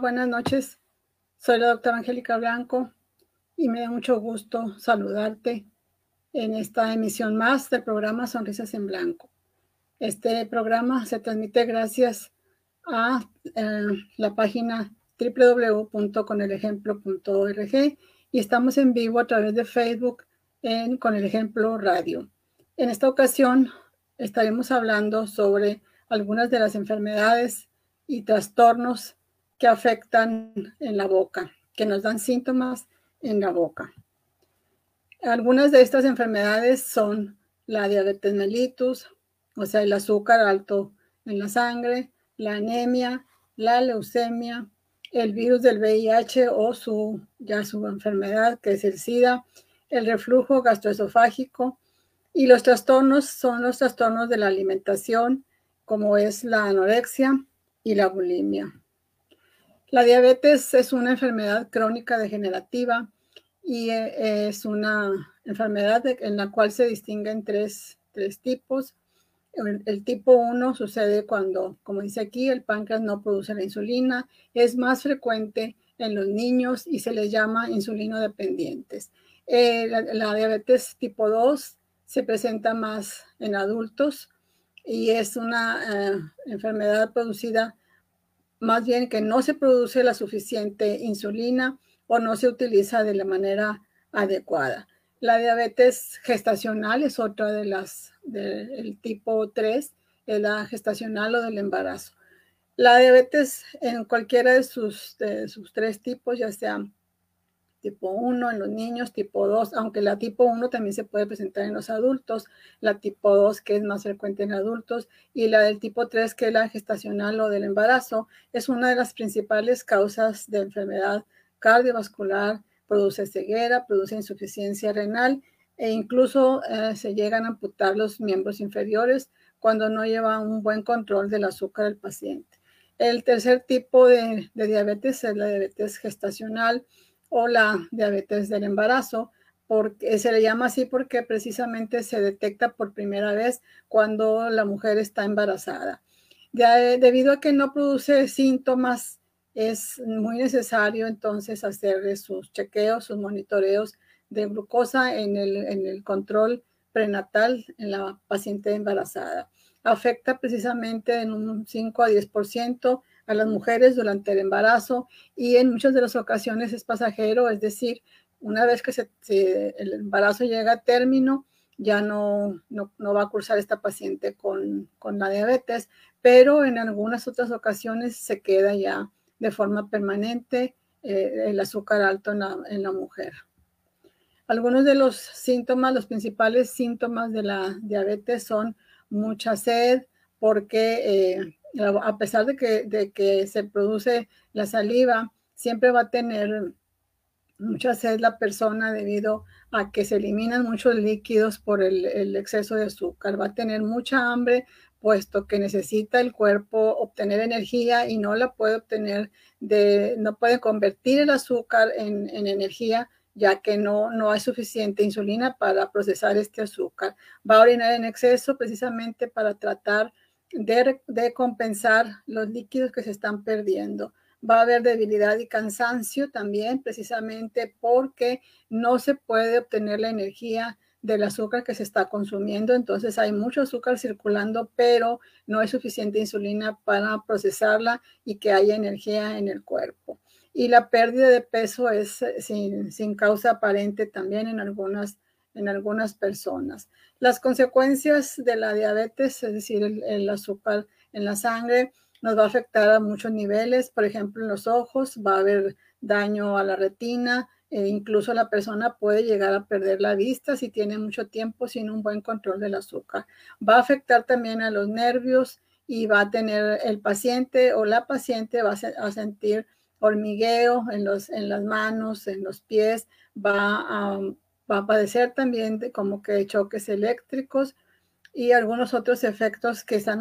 Buenas noches. Soy la doctora Angélica Blanco y me da mucho gusto saludarte en esta emisión más del programa Sonrisas en Blanco. Este programa se transmite gracias a eh, la página www.conelejemplo.org y estamos en vivo a través de Facebook en Con el Ejemplo Radio. En esta ocasión estaremos hablando sobre algunas de las enfermedades y trastornos que afectan en la boca, que nos dan síntomas en la boca. Algunas de estas enfermedades son la diabetes mellitus, o sea, el azúcar alto en la sangre, la anemia, la leucemia, el virus del VIH o su, ya su enfermedad, que es el SIDA, el reflujo gastroesofágico y los trastornos son los trastornos de la alimentación, como es la anorexia y la bulimia. La diabetes es una enfermedad crónica degenerativa y eh, es una enfermedad en la cual se distinguen tres, tres tipos. El, tipo 1 sucede cuando, como dice aquí, el páncreas no produce la insulina. Es más frecuente en los niños y se les llama insulino dependientes. Eh, la, diabetes tipo 2 se presenta más en adultos y es una eh, enfermedad producida más bien que no se produce la suficiente insulina o no se utiliza de la manera adecuada. La diabetes gestacional es otra de las del tipo 3, es la gestacional o del embarazo. La diabetes en cualquiera de sus, de sus tres tipos, ya sea tipo 1 en los niños, tipo 2, aunque la tipo 1 también se puede presentar en los adultos, la tipo 2 que es más frecuente en adultos y la del tipo 3 que es la gestacional o del embarazo, es una de las principales causas de enfermedad cardiovascular, produce ceguera, produce insuficiencia renal e incluso eh, se llegan a amputar los miembros inferiores cuando no lleva un buen control del azúcar del paciente. El tercer tipo de, de diabetes es la diabetes gestacional, o la diabetes del embarazo, porque se le llama así porque precisamente se detecta por primera vez cuando la mujer está embarazada. debido a que no produce síntomas, es muy necesario entonces hacerle sus chequeos, sus monitoreos de glucosa en el, en el control prenatal en la paciente embarazada. Afecta precisamente en un 5 a 10% a las mujeres durante el embarazo y en muchas de las ocasiones es pasajero, es decir, una vez que el embarazo llega a término, ya no, no, va a cursar esta paciente con, la diabetes, pero en algunas otras ocasiones se queda ya de forma permanente eh, el azúcar alto en la, en la, mujer. Algunos de los síntomas, los principales síntomas de la diabetes son mucha sed, porque eh, a pesar de que, se produce la saliva, siempre va a tener mucha sed la persona debido a que se eliminan muchos líquidos por el, exceso de azúcar. Va a tener mucha hambre puesto que necesita el cuerpo obtener energía y no la puede obtener de, no puede convertir el azúcar en, energía ya que no, no hay suficiente insulina para procesar este azúcar. Va a orinar en exceso precisamente para tratar de, compensar los líquidos que se están perdiendo. Va a haber debilidad y cansancio también, precisamente porque no se puede obtener la energía del azúcar que se está consumiendo. Entonces hay mucho azúcar circulando, pero no hay suficiente insulina para procesarla y que haya energía en el cuerpo. Y la pérdida de peso es eh, sin, sin causa aparente también en algunas en algunas personas. Las consecuencias de la diabetes, es decir, el, azúcar en la sangre, nos va a afectar a muchos niveles, por ejemplo, en los ojos va a haber daño a la retina, e incluso la persona puede llegar a perder la vista si tiene mucho tiempo sin un buen control del azúcar. Va a afectar también a los nervios y va a tener el paciente o la paciente va a, sentir hormigueo en, los, en las manos, en los pies, va a va a padecer también de como que choques eléctricos y algunos otros efectos que están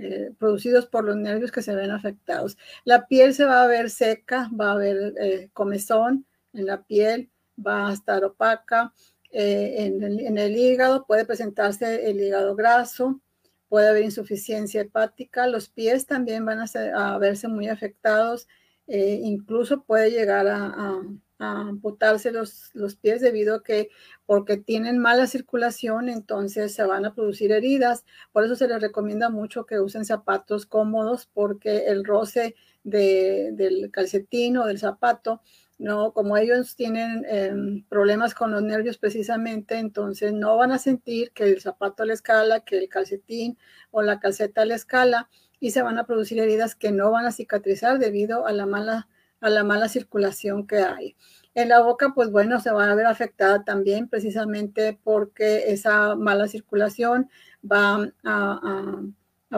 eh, producidos por los nervios que se ven afectados. La piel se va a ver seca, va a haber eh, comezón en la piel, va a estar opaca. Eh, en, el, hígado puede presentarse el hígado graso, puede haber insuficiencia hepática, los pies también van a, a verse muy afectados eh, incluso puede llegar a, amputarse los, los, pies debido a que porque tienen mala circulación, entonces se van a producir heridas. Por eso se les recomienda mucho que usen zapatos cómodos porque el roce del calcetín o del zapato no, como ellos tienen em, problemas con los nervios precisamente, entonces no van a sentir que el zapato le escala, que el calcetín o la calceta le escala y se van a producir heridas que no van a cicatrizar debido a la mala, a la mala circulación que hay. En la boca, pues bueno, se va a ver afectada también precisamente porque esa mala circulación va a,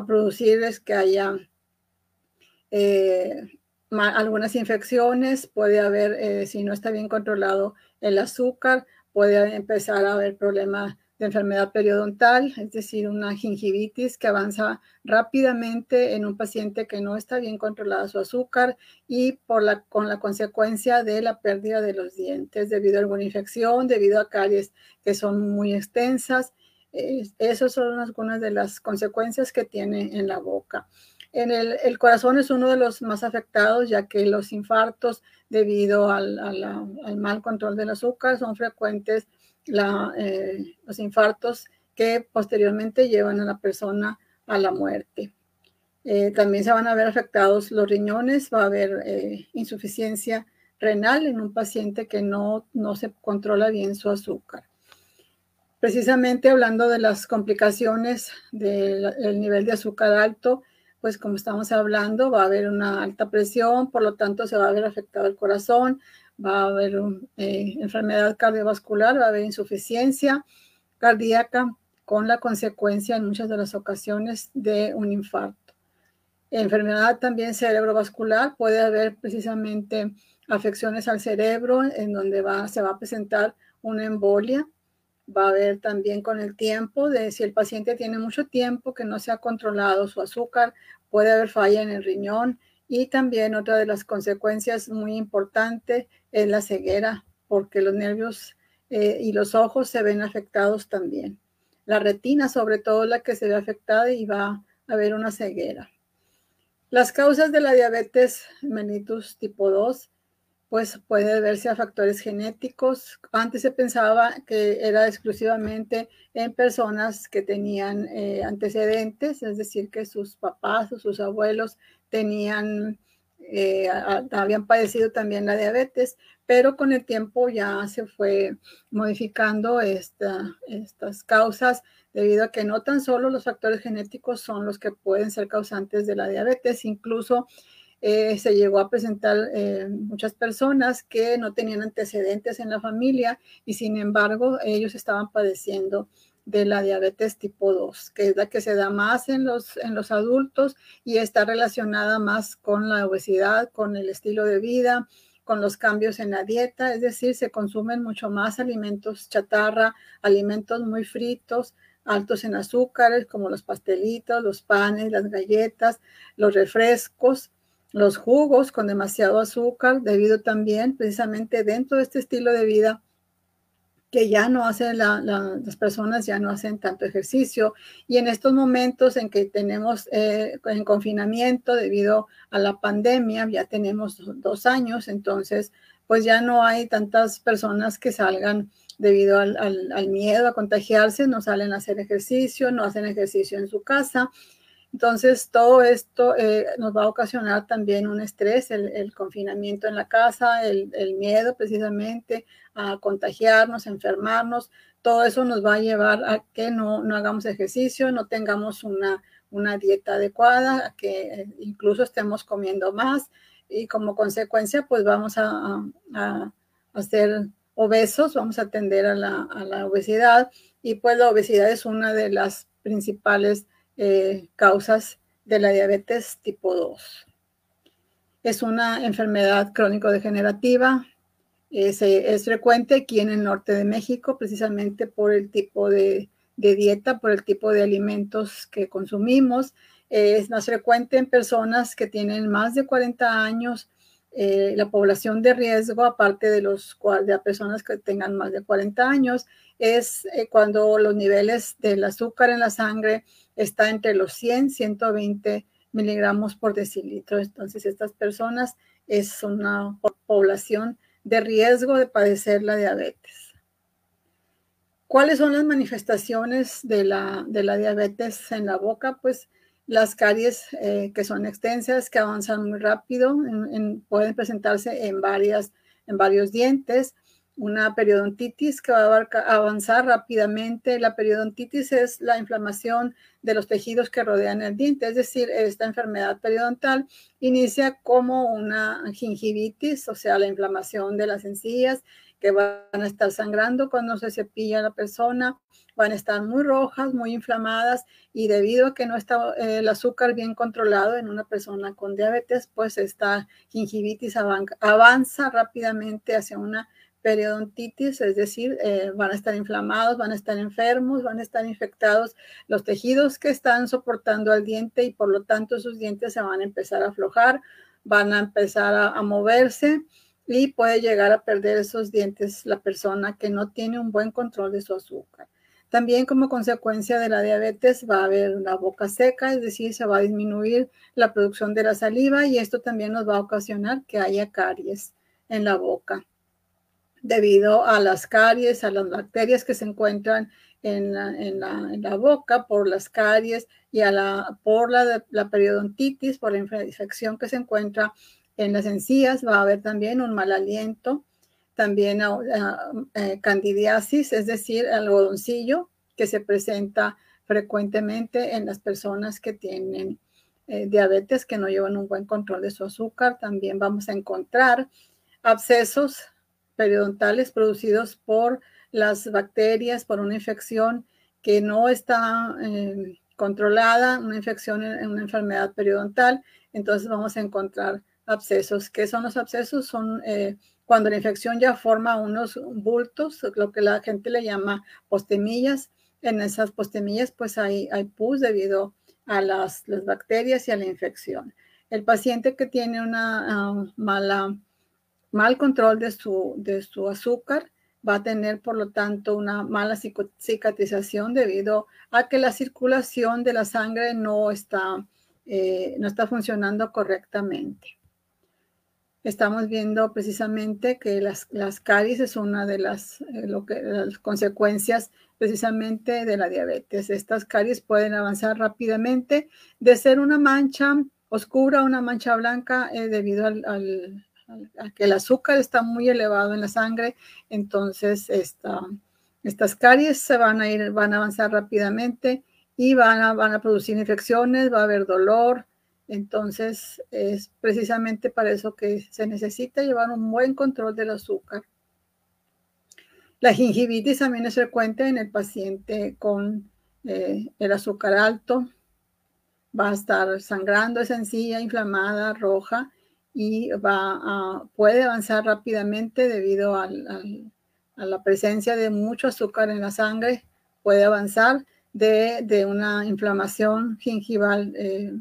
producir que haya eh, algunas infecciones, puede haber, eh, si no está bien controlado el azúcar, puede empezar a haber problemas de enfermedad periodontal, es decir, una gingivitis que avanza rápidamente en un paciente que no está bien controlada su azúcar y por la, con la consecuencia de la pérdida de los dientes debido a alguna infección, debido a caries que son muy extensas. esas son algunas de las consecuencias que tiene en la boca. En el, corazón es uno de los más afectados, ya que los infartos debido al, mal control del azúcar son frecuentes eh, los infartos que posteriormente llevan a la persona a la muerte. Eh, también se van a ver afectados los riñones, va a haber eh, insuficiencia renal en un paciente que no, no se controla bien su azúcar. Precisamente hablando de las complicaciones del nivel de azúcar alto, pues como estamos hablando, va a haber una alta presión, por lo tanto se va a ver afectado el corazón, va a haber eh, enfermedad cardiovascular, va a haber insuficiencia cardíaca con la consecuencia en muchas de las ocasiones de un infarto. Enfermedad también cerebrovascular, puede haber precisamente afecciones al cerebro en donde va, se va a presentar una embolia va a haber también con el tiempo de si el paciente tiene mucho tiempo que no se ha controlado su azúcar, puede haber falla en el riñón y también otra de las consecuencias muy importantes es la ceguera, porque los nervios eh, y los ojos se ven afectados también. La retina, sobre todo, la que se ve afectada y va a haber una ceguera. Las causas de la diabetes mellitus tipo 2 pues puede deberse a factores genéticos. Antes se pensaba que era exclusivamente en personas que tenían eh, antecedentes, es decir, que sus papás o sus abuelos tenían, eh, habían padecido también la diabetes, pero con el tiempo ya se fue modificando estas causas debido a que no tan solo los factores genéticos son los que pueden ser causantes de la diabetes, incluso eh, se llegó a presentar eh, muchas personas que no tenían antecedentes en la familia y sin embargo ellos estaban padeciendo de la diabetes tipo 2, que es la que se da más en los, en los adultos y está relacionada más con la obesidad, con el estilo de vida, con los cambios en la dieta, es decir, se consumen mucho más alimentos chatarra, alimentos muy fritos, altos en azúcares, como los pastelitos, los panes, las galletas, los refrescos, los jugos con demasiado azúcar, debido también precisamente dentro de este estilo de vida que ya no hacen las personas, ya no hacen tanto ejercicio. Y en estos momentos en que tenemos eh, en confinamiento debido a la pandemia, ya tenemos dos años, entonces pues ya no hay tantas personas que salgan debido al, al miedo a contagiarse, no salen a hacer ejercicio, no hacen ejercicio en su casa entonces, todo esto eh, nos va a ocasionar también un estrés, el, confinamiento en la casa, el, miedo precisamente a contagiarnos, a enfermarnos. Todo eso nos va a llevar a que no, hagamos ejercicio, no tengamos una, dieta adecuada, a que eh, incluso estemos comiendo más y como consecuencia, pues vamos a, a, ser obesos, vamos a atender a la, a la obesidad y pues la obesidad es una de las principales eh, causas de la diabetes tipo 2. Es una enfermedad crónico-degenerativa. Es, es, frecuente aquí en el norte de México, precisamente por el tipo de, dieta, por el tipo de alimentos que consumimos. es más frecuente en personas que tienen más de 40 años. Eh, la población de riesgo, aparte de, los, de las personas que tengan más de 40 años, es eh, cuando los niveles del azúcar en la sangre está entre los 100 120 miligramos por decilitro. Entonces, estas personas es una población de riesgo de padecer la diabetes. ¿Cuáles son las manifestaciones de la, de la diabetes en la boca? Pues las caries eh, que son extensas, que avanzan muy rápido, pueden presentarse en, varias, en varios dientes, una periodontitis que va a avanzar rápidamente. La periodontitis es la inflamación de los tejidos que rodean el diente, es decir, esta enfermedad periodontal inicia como una gingivitis, o sea, la inflamación de las encías que van a estar sangrando cuando se cepilla la persona, van a estar muy rojas, muy inflamadas y debido a que no está eh, el azúcar bien controlado en una persona con diabetes, pues esta gingivitis avanza rápidamente hacia una periodontitis, es decir, eh, van a estar inflamados, van a estar enfermos, van a estar infectados los tejidos que están soportando al diente y por lo tanto sus dientes se van a empezar a aflojar, van a empezar a, moverse y puede llegar a perder esos dientes la persona que no tiene un buen control de su azúcar. También como consecuencia de la diabetes va a haber una boca seca, es decir, se va a disminuir la producción de la saliva y esto también nos va a ocasionar que haya caries en la boca debido a las caries, a las bacterias que se encuentran en la, boca por las caries y a la, por la, la, periodontitis, por la infección que se encuentra en las encías. Va a haber también un mal aliento, también eh, candidiasis, es decir, algodoncillo que se presenta frecuentemente en las personas que tienen eh, diabetes, que no llevan un buen control de su azúcar. También vamos a encontrar abscesos periodontales producidos por las bacterias, por una infección que no está eh, controlada, una infección en, una enfermedad periodontal, entonces vamos a encontrar abscesos. ¿Qué son los abscesos? Son eh, cuando la infección ya forma unos bultos, lo que la gente le llama postemillas. En esas postemillas pues hay, pus debido a las, las, bacterias y a la infección. El paciente que tiene una ah, mala mal control de su, de su azúcar, va a tener, por lo tanto, una mala cicatrización debido a que la circulación de la sangre no está, eh, no está funcionando correctamente. Estamos viendo precisamente que las, las caries es una de las, eh, lo que, las consecuencias precisamente de la diabetes. Estas caries pueden avanzar rápidamente de ser una mancha oscura a una mancha blanca eh, debido al, que el azúcar está muy elevado en la sangre, entonces estas caries se van a ir, van a avanzar rápidamente y van a, producir infecciones, va a haber dolor. Entonces es precisamente para eso que se necesita llevar un buen control del azúcar. La gingivitis también es frecuente en el paciente con eh, el azúcar alto. Va a estar sangrando, es sencilla, inflamada, roja y va puede avanzar rápidamente debido a la presencia de mucho azúcar en la sangre, puede avanzar de, una inflamación gingival eh,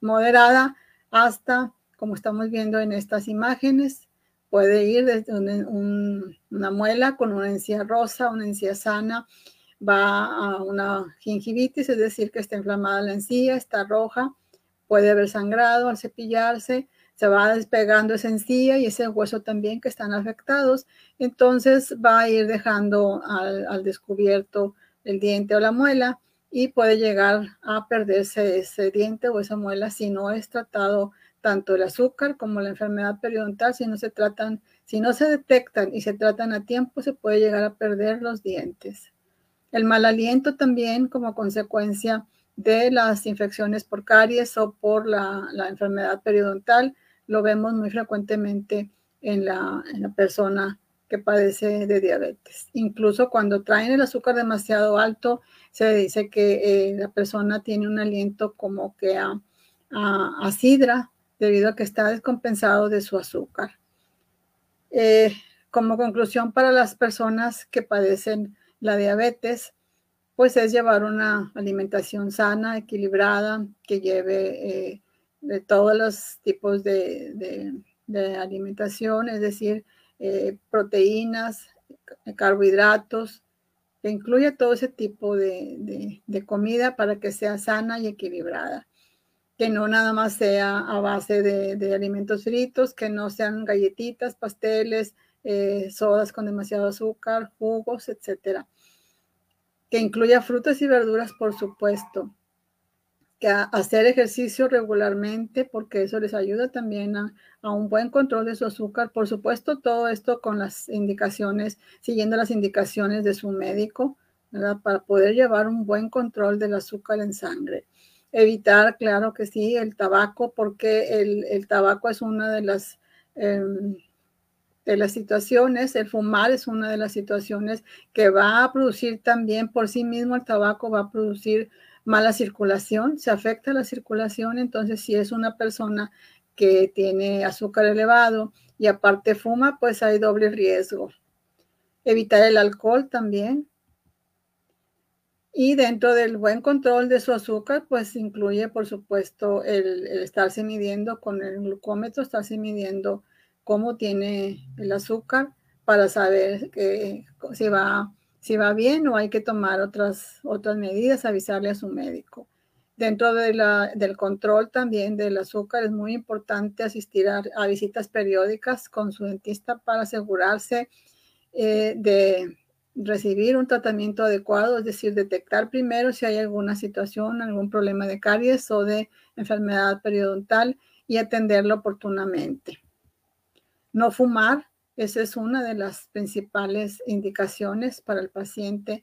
moderada hasta, como estamos viendo en estas imágenes, puede ir desde una muela con una encía rosa, una encía sana, va a una gingivitis, es decir, que está inflamada la encía, está roja, puede haber sangrado al cepillarse, se va despegando esa encía y ese hueso también que están afectados, entonces va a ir dejando al, descubierto el diente o la muela y puede llegar a perderse ese diente o esa muela si no es tratado tanto el azúcar como la enfermedad periodontal, si no se tratan, si no se detectan y se tratan a tiempo, se puede llegar a perder los dientes. El mal aliento también como consecuencia de las infecciones por caries o por la, la enfermedad periodontal lo vemos muy frecuentemente en la, persona que padece de diabetes. Incluso cuando traen el azúcar demasiado alto, se dice que eh, la persona tiene un aliento como que a, a, sidra debido a que está descompensado de su azúcar. Eh, como conclusión para las personas que padecen la diabetes, pues es llevar una alimentación sana, equilibrada, que lleve eh, de todos los tipos de, alimentación, es decir, eh, proteínas, carbohidratos, que incluya todo ese tipo de, comida para que sea sana y equilibrada. que no nada más sea a base de, alimentos fritos, que no sean galletitas, pasteles, eh, sodas con demasiado azúcar, jugos, etcétera. Que incluya frutas y verduras, por supuesto. Hacer ejercicio regularmente, porque eso les ayuda también a, un buen control de su azúcar. Por supuesto, todo esto con las indicaciones, siguiendo las indicaciones de su médico, ¿verdad? Para poder llevar un buen control del azúcar en sangre evitar, claro que sí, el tabaco, porque el, tabaco es una de las, em, de las situaciones, el fumar es una de las situaciones que va a producir también por sí mismo el tabaco, va a producir mala circulación, se afecta la circulación, entonces si es una persona que tiene azúcar elevado y aparte fuma, pues hay doble riesgo. Evitar el alcohol también, y dentro del buen control de su azúcar, pues incluye, por supuesto, el, estarse midiendo con el glucómetro, estarse midiendo cómo tiene el azúcar para saber que, si, va, si va bien o hay que tomar otras, otras medidas, avisarle a su médico. Dentro del control también del azúcar es muy importante asistir a, visitas periódicas con su dentista para asegurarse eh, de recibir un tratamiento adecuado, es decir, detectar primero si hay alguna situación, algún problema de caries o de enfermedad periodontal y atenderlo oportunamente. No fumar, esa es una de las principales indicaciones para el paciente,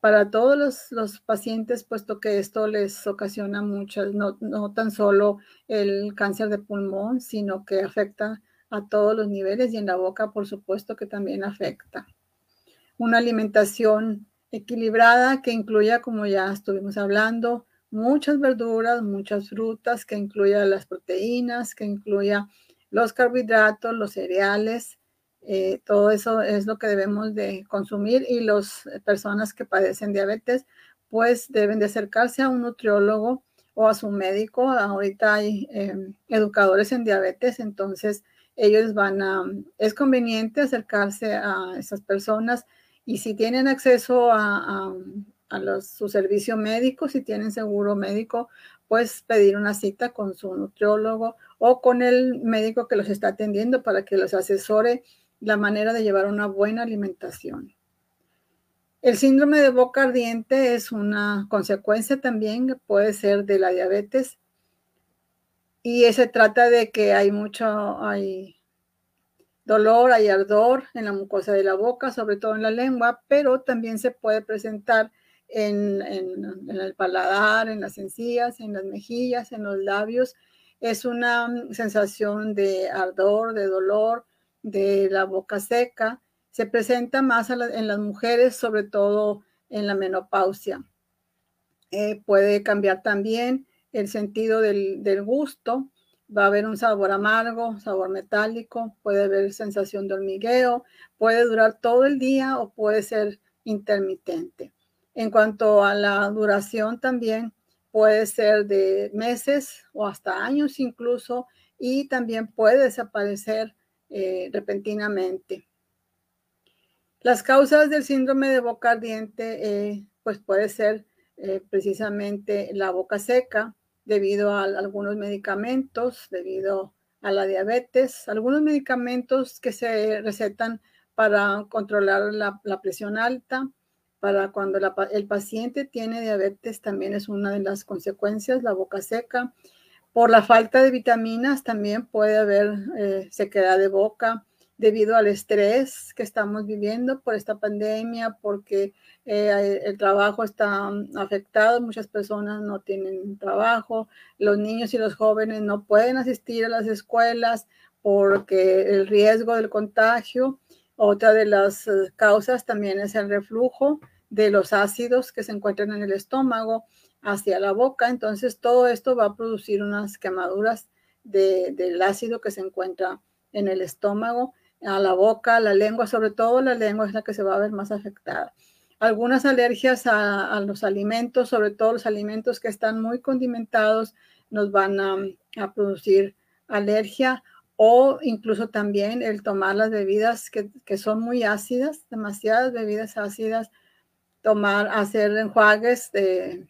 para todos los, pacientes, puesto que esto les ocasiona muchas, no, no tan solo el cáncer de pulmón, sino que afecta a todos los niveles y en la boca, por supuesto, que también afecta. Una alimentación equilibrada que incluya, como ya estuvimos hablando, muchas verduras, muchas frutas, que incluya las proteínas, que incluya los carbohidratos, los cereales, eh, todo eso es lo que debemos de consumir y las personas que padecen diabetes pues deben de acercarse a un nutriólogo o a su médico. Ahorita hay em, educadores en diabetes, entonces ellos van a, es conveniente acercarse a esas personas y si tienen acceso a, su servicio médico, si tienen seguro médico, pues pedir una cita con su nutriólogo o con el médico que los está atendiendo para que los asesore la manera de llevar una buena alimentación. El síndrome de boca ardiente es una consecuencia también, puede ser de la diabetes. Y se trata de que hay mucho, hay dolor, hay ardor en la mucosa de la boca, sobre todo en la lengua, pero también se puede presentar en, el paladar, en las encías, en las mejillas, en los labios. Es una sensación de ardor, de dolor, de la boca seca. Se presenta más en las mujeres, sobre todo en la menopausia. Eh, puede cambiar también el sentido del, del gusto, va a haber un sabor amargo, sabor metálico, puede haber sensación de hormigueo, puede durar todo el día o puede ser intermitente. En cuanto a la duración también puede ser de meses o hasta años incluso y también puede desaparecer eh, repentinamente. Las causas del síndrome de boca ardiente eh, pues puede ser eh, precisamente la boca seca, debido a algunos medicamentos, debido a la diabetes, algunos medicamentos que se recetan para controlar la, presión alta, para cuando el paciente tiene diabetes también es una de las consecuencias, la boca seca. Por la falta de vitaminas también puede haber eh, sequedad de boca, debido al estrés que estamos viviendo por esta pandemia, porque eh, el trabajo está mm, afectado, muchas personas no tienen trabajo, los niños y los jóvenes no pueden asistir a las escuelas porque el riesgo del contagio. Otra de las eh, causas también es el reflujo de los ácidos que se encuentran en el estómago hacia la boca. Entonces, todo esto va a producir unas quemaduras del ácido que se encuentra en el estómago a la boca, la lengua, sobre todo la lengua es la que se va a ver más afectada. Algunas alergias a, los alimentos, sobre todo los alimentos que están muy condimentados, nos van a, producir alergia o incluso también el tomar las bebidas que, que, son muy ácidas, demasiadas bebidas ácidas, tomar, hacer enjuagues de,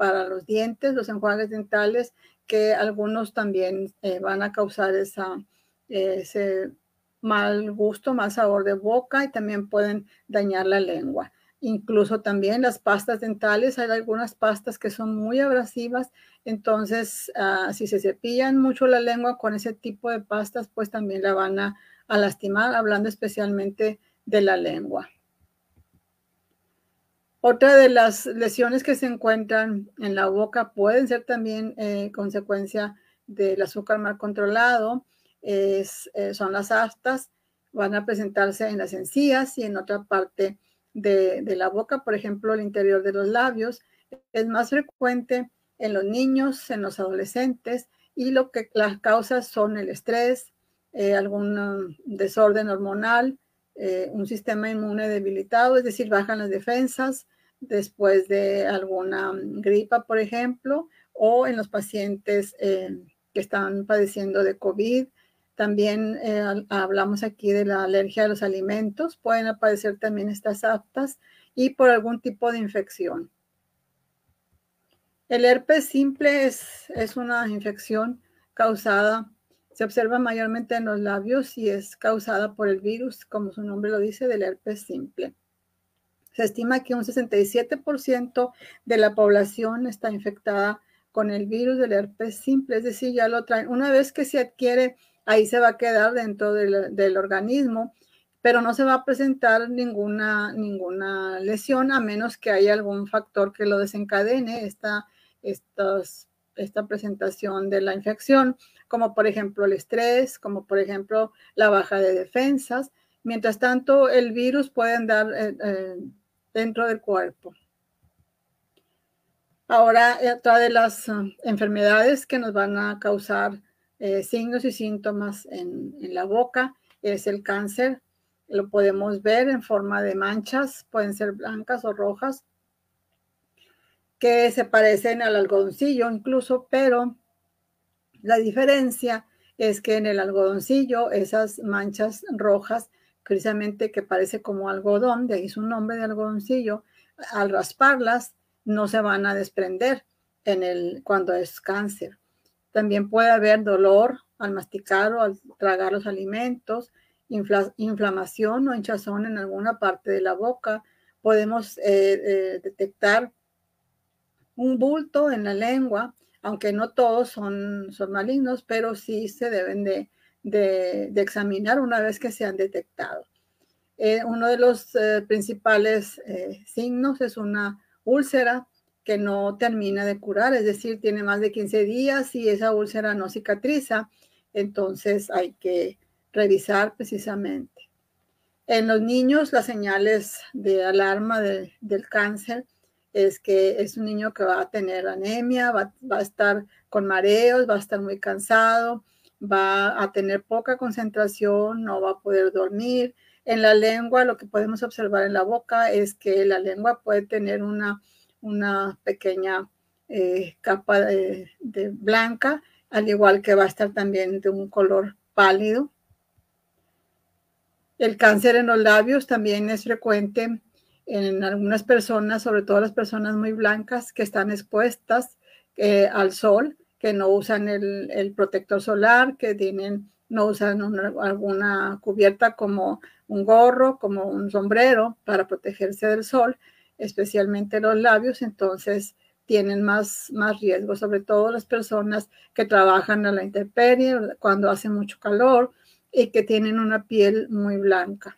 para los dientes, los enjuagues dentales que algunos también eh, van a causar esa, ese mal gusto, mal sabor de boca y también pueden dañar la lengua. Incluso también las pastas dentales, hay algunas pastas que son muy abrasivas, entonces ah, si se cepillan mucho la lengua con ese tipo de pastas, pues también la van a, lastimar, hablando especialmente de la lengua. Otra de las lesiones que se encuentran en la boca pueden ser también eh, consecuencia del azúcar mal controlado, eh, son las aftas, van a presentarse en las encías y en otra parte de, la boca, por ejemplo, el interior de los labios. Es más frecuente en los niños, en los adolescentes, y lo que las causas son el estrés, eh, algún um, desorden hormonal, eh, un sistema inmune debilitado, es decir, bajan las defensas después de alguna um, gripa, por ejemplo, o en los pacientes eh, que están padeciendo de COVID, también eh, hablamos aquí de la alergia a los alimentos. Pueden aparecer también estas aptas y por algún tipo de infección. El herpes simple es, es una infección causada, se observa mayormente en los labios y es causada por el virus, como su nombre lo dice, del herpes simple. Se estima que un 67% de la población está infectada con el virus del herpes simple, es decir, ya lo traen. Una vez que se adquiere ahí se va a quedar dentro del, organismo, pero no se va a presentar ninguna, ninguna lesión a menos que haya algún factor que lo desencadene esta, esta presentación de la infección, como por ejemplo el estrés, como por ejemplo la baja de defensas. Mientras tanto, el virus puede andar eh, eh, dentro del cuerpo. Ahora, otra de las eh, enfermedades que nos van a causar eh, signos y síntomas en, la boca es el cáncer. Lo podemos ver en forma de manchas, pueden ser blancas o rojas, que se parecen al algodoncillo incluso, pero la diferencia es que en el algodoncillo esas manchas rojas, precisamente que parece como algodón, de ahí su nombre de algodoncillo, al rasparlas no se van a desprender en el, cuando es cáncer. También puede haber dolor al masticar o al tragar los alimentos, inflamación o hinchazón en alguna parte de la boca. Podemos eh, eh, detectar un bulto en la lengua, aunque no todos son, son malignos, pero sí se deben de, examinar una vez que se han detectado. Eh, uno de los principales signos es una úlcera que no termina de curar, es decir, tiene más de 15 días y esa úlcera no cicatriza, entonces hay que revisar precisamente. En los niños, las señales de alarma del cáncer es que es un niño que va a tener anemia, va, va, a estar con mareos, va a estar muy cansado, va a tener poca concentración, no va a poder dormir. En la lengua, lo que podemos observar en la boca es que la lengua puede tener una una pequeña eh, capa de, blanca, al igual que va a estar también de un color pálido. El cáncer en los labios también es frecuente en algunas personas, sobre todo las personas muy blancas que están expuestas eh, al sol, que no usan el, protector solar, que tienen, no usan alguna cubierta como un gorro, como un sombrero para protegerse del sol especialmente los labios, entonces tienen más, más riesgo, sobre todo las personas que trabajan a la intemperie cuando hace mucho calor y que tienen una piel muy blanca.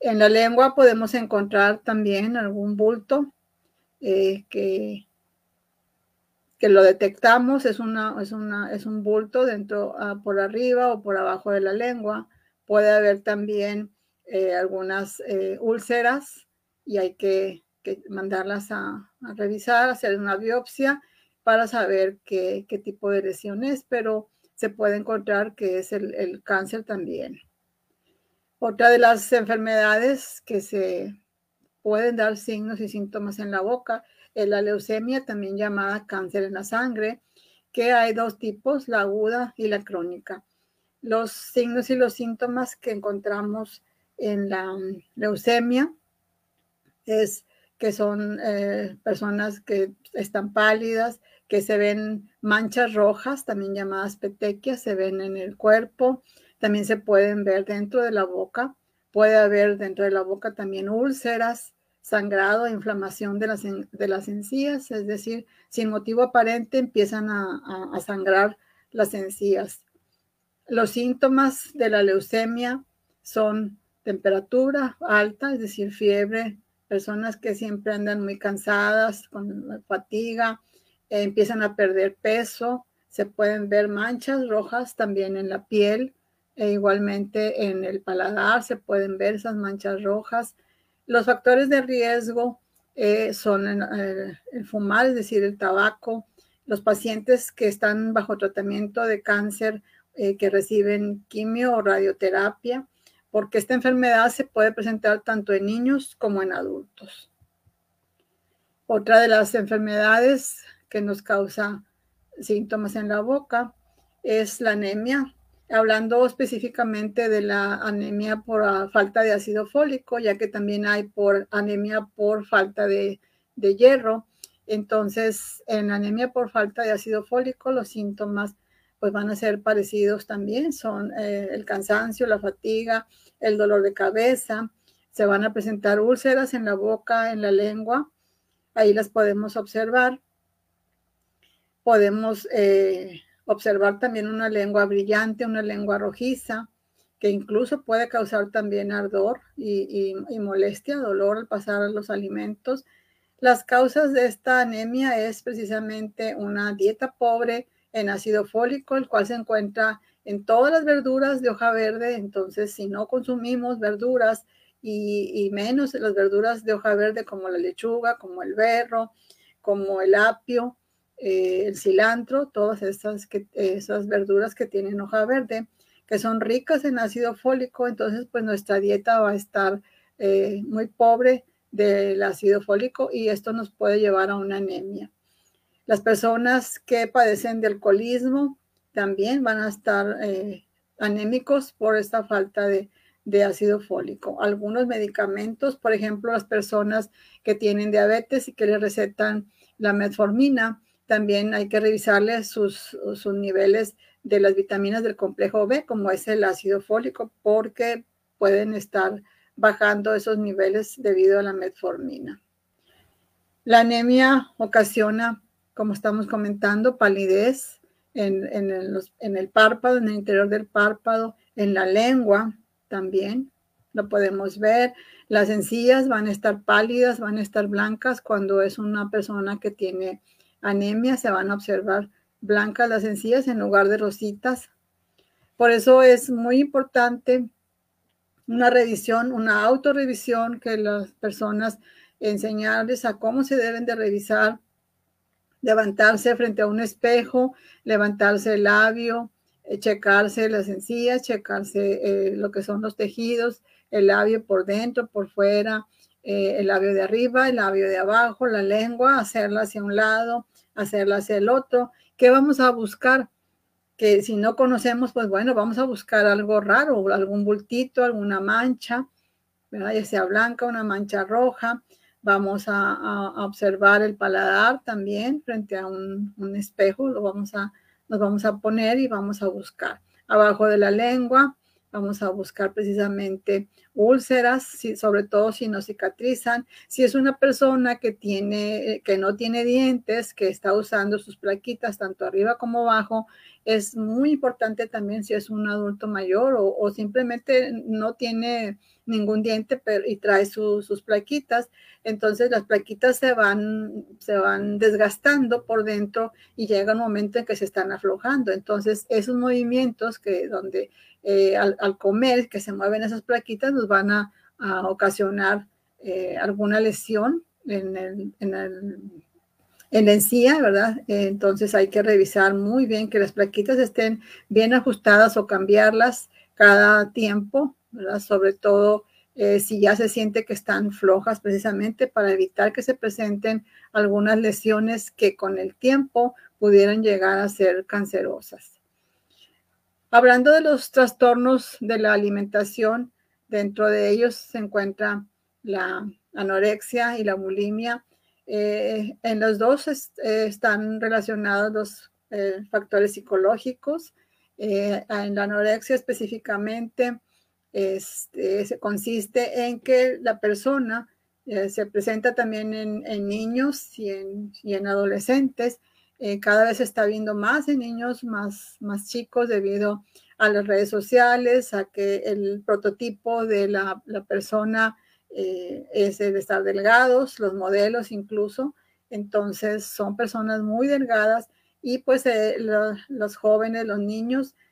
En la lengua podemos encontrar también algún bulto eh, que, que lo detectamos, es, una, es, una, es un bulto dentro, ah, por arriba o por abajo de la lengua. Puede haber también eh, algunas eh, úlceras y hay que, mandarlas a, revisar, hacer una biopsia para saber qué, tipo de lesión es, pero se puede encontrar que es el, cáncer también. Otra de las enfermedades que se pueden dar signos y síntomas en la boca es la leucemia, también llamada cáncer en la sangre, que hay dos tipos, la aguda y la crónica. Los signos y los síntomas que encontramos en la leucemia es que son eh, personas que están pálidas, que se ven manchas rojas, también llamadas petequias, se ven en el cuerpo, también se pueden ver dentro de la boca, puede haber dentro de la boca también úlceras, sangrado, inflamación de las, de las encías, es decir, sin motivo aparente empiezan a, a sangrar las encías. Los síntomas de la leucemia son temperatura alta, es decir, fiebre, personas que siempre andan muy cansadas, con fatiga, eh, empiezan a perder peso, se pueden ver manchas rojas también en la piel, e igualmente en el paladar se pueden ver esas manchas rojas. Los factores de riesgo eh, son eh, el fumar, es decir, el tabaco, los pacientes que están bajo tratamiento de cáncer, que reciben quimio o radioterapia, porque esta enfermedad se puede presentar tanto en niños como en adultos. Otra de las enfermedades que nos causa síntomas en la boca es la anemia, hablando específicamente de la anemia por falta de ácido fólico, ya que también hay por anemia por falta de, hierro. Entonces, en anemia por falta de ácido fólico, los síntomas pues van a ser parecidos también, son eh, el cansancio, la fatiga, el dolor de cabeza, se van a presentar úlceras en la boca, en la lengua, ahí las podemos observar. Podemos eh, observar también una lengua brillante, una lengua rojiza, que incluso puede causar también ardor y, molestia, dolor al pasar los alimentos. Las causas de esta anemia es precisamente una dieta pobre en ácido fólico, el cual se encuentra en todas las verduras de hoja verde. Entonces, si no consumimos verduras y, y menos las verduras de hoja verde como la lechuga, como el berro, como el apio, eh, el cilantro, todas que, esas verduras que tienen hoja verde, que son ricas en ácido fólico, entonces pues nuestra dieta va a estar eh, muy pobre del ácido fólico y esto nos puede llevar a una anemia. Las personas que padecen de alcoholismo también van a estar eh, anémicos por esta falta de, de ácido fólico. Algunos medicamentos, por ejemplo, las personas que tienen diabetes y que les recetan la metformina, también hay que revisarle sus, sus niveles de las vitaminas del complejo B, como es el ácido fólico, porque pueden estar bajando esos niveles debido a la metformina. La anemia ocasiona, como estamos comentando, palidez en, en, el, en, el, párpado, en el interior del párpado, en la lengua también, lo podemos ver. Las encías van a estar pálidas, van a estar blancas cuando es una persona que tiene anemia, se van a observar blancas las encías en lugar de rositas. Por eso es muy importante una revisión, una autorrevisión que las personas enseñarles a cómo se deben de revisar, levantarse frente a un espejo, levantarse el labio, eh, checarse las encías, checarse eh, lo que son los tejidos, el labio por dentro, por fuera, eh, el labio de arriba, el labio de abajo, la lengua, hacerla hacia un lado, hacerla hacia el otro. ¿Qué vamos a buscar? Que si no conocemos, pues bueno, vamos a buscar algo raro, algún bultito, alguna mancha, ¿verdad? ya sea blanca, una mancha roja. Vamos a, observar el paladar también frente a un, un, espejo, lo vamos a, nos vamos a poner y vamos a buscar. Abajo de la lengua, Vamos a buscar precisamente úlceras, sobre todo si no cicatrizan. Si es una persona que, tiene, que no tiene dientes, que está usando sus plaquitas tanto arriba como abajo, es muy importante también si es un adulto mayor o, simplemente no tiene ningún diente y trae sus plaquitas. Entonces las plaquitas se van, se van desgastando por dentro y llega un momento en que se están aflojando. Entonces esos movimientos que donde eh, al, comer, que se mueven esas plaquitas, nos van a, ocasionar eh, alguna lesión en, el, en, el, en, encía, ¿verdad? entonces hay que revisar muy bien que las plaquitas estén bien ajustadas o cambiarlas cada tiempo, Sobre todo eh, si ya se siente que están flojas precisamente para evitar que se presenten algunas lesiones que con el tiempo pudieran llegar a ser cancerosas. Hablando de los trastornos de la alimentación, dentro de ellos se encuentra la anorexia y la bulimia. en los dos están relacionados los factores psicológicos. en la anorexia específicamente, este, consiste en que la persona se presenta también en, niños y en, adolescentes. cada vez se está viendo más en niños más, más chicos debido a las redes sociales, a que el prototipo de la, persona eh, es el estar delgados, los modelos incluso. Entonces son personas muy delgadas y pues eh, los jóvenes, los niños, eh,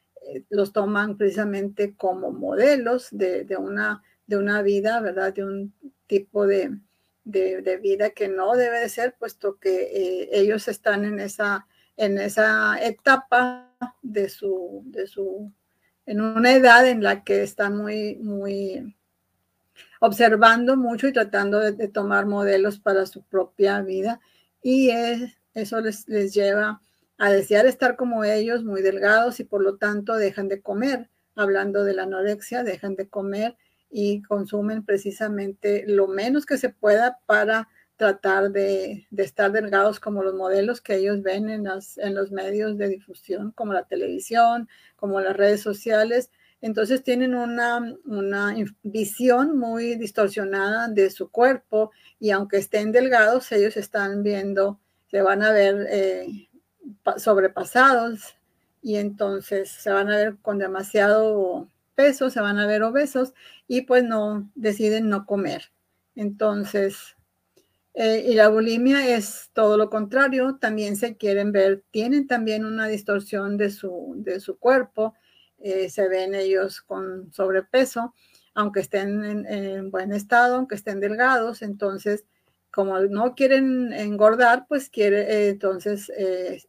los toman precisamente como modelos de, una, de una vida, ¿verdad? De un tipo de, de, vida que no debe de ser, puesto que ellos están en esa, en esa etapa de su, de su, en una edad en la que están muy, muy observando mucho y tratando de, tomar modelos para su propia vida. Y eso les, les lleva a desear estar como ellos, muy delgados, y por lo tanto dejan de comer. Hablando de la anorexia, dejan de comer y consumen precisamente lo menos que se pueda para tratar de, estar delgados como los modelos que ellos ven en, en los medios de difusión, como la televisión, como las redes sociales. Entonces tienen una, una visión muy distorsionada de su cuerpo y aunque estén delgados, ellos están viendo, se van a ver eh, sobrepasados y entonces se van a ver con demasiado peso, se van a ver obesos y pues no deciden no comer. Entonces, eh, y la bulimia es todo lo contrario, también se quieren ver, tienen también una distorsión de su, de su cuerpo, eh, se ven ellos con sobrepeso, aunque estén en, buen estado, aunque estén delgados, entonces como no quieren engordar, pues quiere, eh, entonces,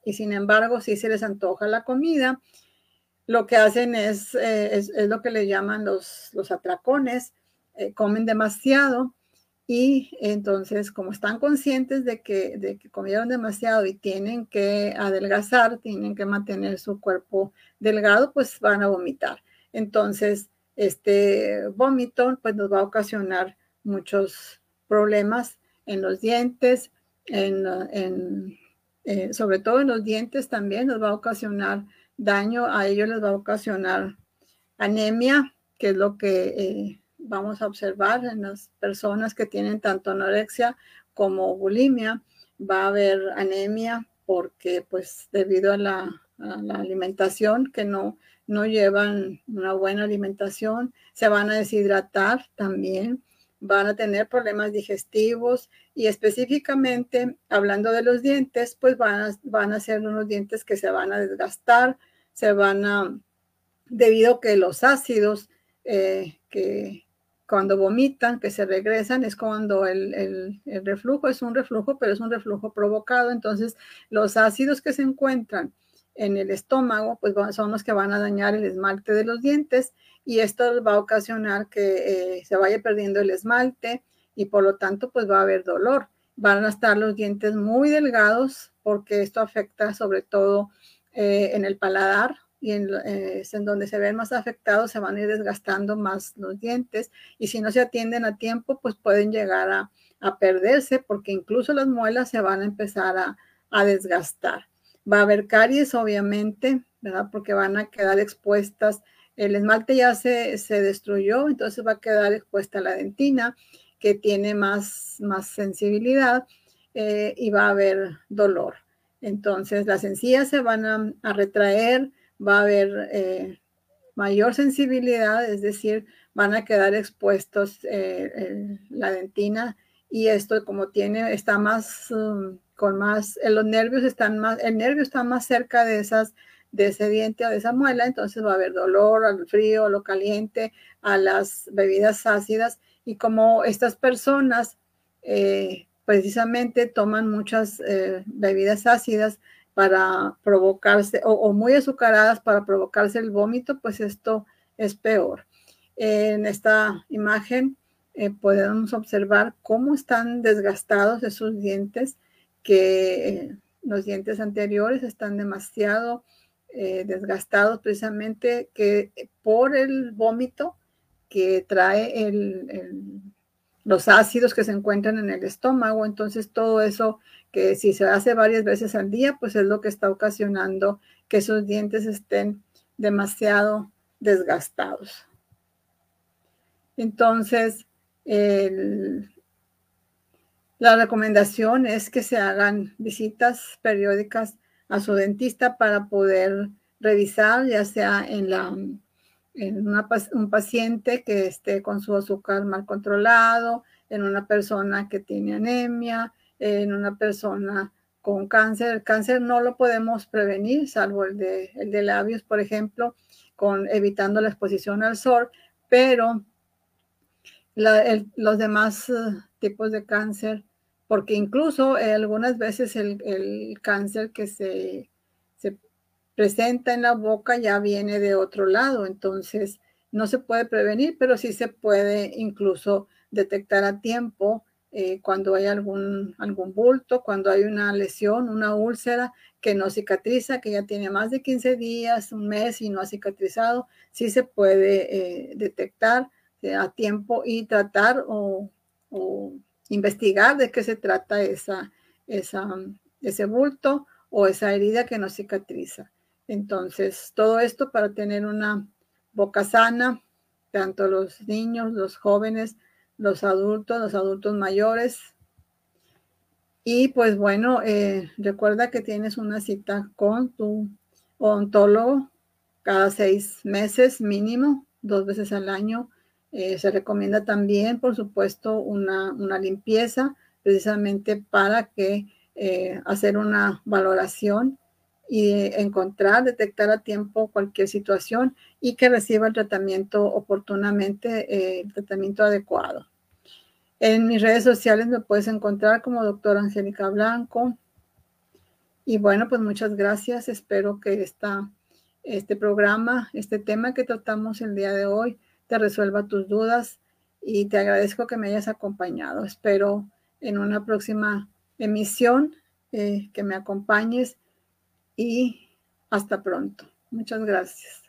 y sin embargo, si se les antoja la comida, lo que hacen es, es, es, lo que le llaman los, los atracones, comen demasiado y entonces, como están conscientes de que, de que comieron demasiado y tienen que adelgazar, tienen que mantener su cuerpo delgado, pues van a vomitar. Entonces, este vómito pues nos va a ocasionar muchos problemas en los dientes, en, eh, sobre todo en los dientes también nos va a ocasionar daño, a ellos les va a ocasionar anemia, que es lo que eh, vamos a observar en las personas que tienen tanto anorexia como bulimia, va a haber anemia porque pues debido a la, alimentación que no, no llevan una buena alimentación, se van a deshidratar también, van a tener problemas digestivos y específicamente hablando de los dientes, pues van a, van a ser unos dientes que se van a desgastar, se van a, debido a que los ácidos eh, que, cuando vomitan, que se regresan, es cuando el, reflujo es un reflujo, pero es un reflujo provocado. Entonces, los ácidos que se encuentran en el estómago, pues son los que van a dañar el esmalte de los dientes y esto va a ocasionar que eh, se vaya perdiendo el esmalte y por lo tanto, pues va a haber dolor. Van a estar los dientes muy delgados porque esto afecta sobre todo eh, en el paladar, y en, eh, en, donde se ven más afectados se van a ir desgastando más los dientes y si no se atienden a tiempo pues pueden llegar a, a perderse porque incluso las muelas se van a empezar a, a, desgastar. Va a haber caries obviamente, ¿verdad? Porque van a quedar expuestas, el esmalte ya se, se destruyó, entonces va a quedar expuesta la dentina que tiene más, más sensibilidad eh, y va a haber dolor. Entonces las encías se van a, retraer, va a haber eh, mayor sensibilidad, es decir, van a quedar expuestos eh, la dentina y esto como tiene, está más, um, con más, eh, los nervios están más, el nervio está más cerca de esas, de ese diente o de esa muela, entonces va a haber dolor al frío, a lo caliente, a las bebidas ácidas y como estas personas precisamente toman muchas bebidas ácidas, para provocarse, o, muy azucaradas para provocarse el vómito, pues esto es peor. En esta imagen eh, podemos observar cómo están desgastados esos dientes, que eh, los dientes anteriores están demasiado eh, desgastados precisamente que por el vómito que trae el, los ácidos que se encuentran en el estómago. Entonces, todo eso que si se hace varias veces al día, pues es lo que está ocasionando que esos dientes estén demasiado desgastados. Entonces, la recomendación es que se hagan visitas periódicas a su dentista para poder revisar, ya sea en, la, en un paciente que esté con su azúcar mal controlado, en una persona que tiene anemia, en una persona con cáncer. El cáncer no lo podemos prevenir, salvo el de, el de labios, por ejemplo, con evitando la exposición al sol, pero los demás eh, tipos de cáncer, porque incluso eh, algunas veces el, cáncer que se, se, presenta en la boca ya viene de otro lado, entonces no se puede prevenir, pero sí se puede incluso detectar a tiempo eh, cuando hay algún, algún bulto, cuando hay una lesión, una úlcera que no cicatriza, que ya tiene más de 15 días, un mes y no ha cicatrizado, sí se puede detectar a tiempo y tratar o, investigar de qué se trata esa, ese bulto o esa herida que no cicatriza. Entonces, todo esto para tener una boca sana, tanto los niños, los jóvenes, los adultos, los adultos mayores. Y pues bueno, eh, recuerda que tienes una cita con tu odontólogo cada seis meses mínimo, dos veces al año eh, se recomienda también, por supuesto, una, limpieza precisamente para que eh, hacer una valoración y encontrar, detectar a tiempo cualquier situación y que reciba el tratamiento oportunamente, eh, el tratamiento adecuado. En mis redes sociales me puedes encontrar como doctora Angélica Blanco. Y bueno, pues muchas gracias. Espero que esta, este programa, este tema que tratamos el día de hoy, te resuelva tus dudas y te agradezco que me hayas acompañado. Espero en una próxima emisión eh, que me acompañes y hasta pronto. Muchas gracias.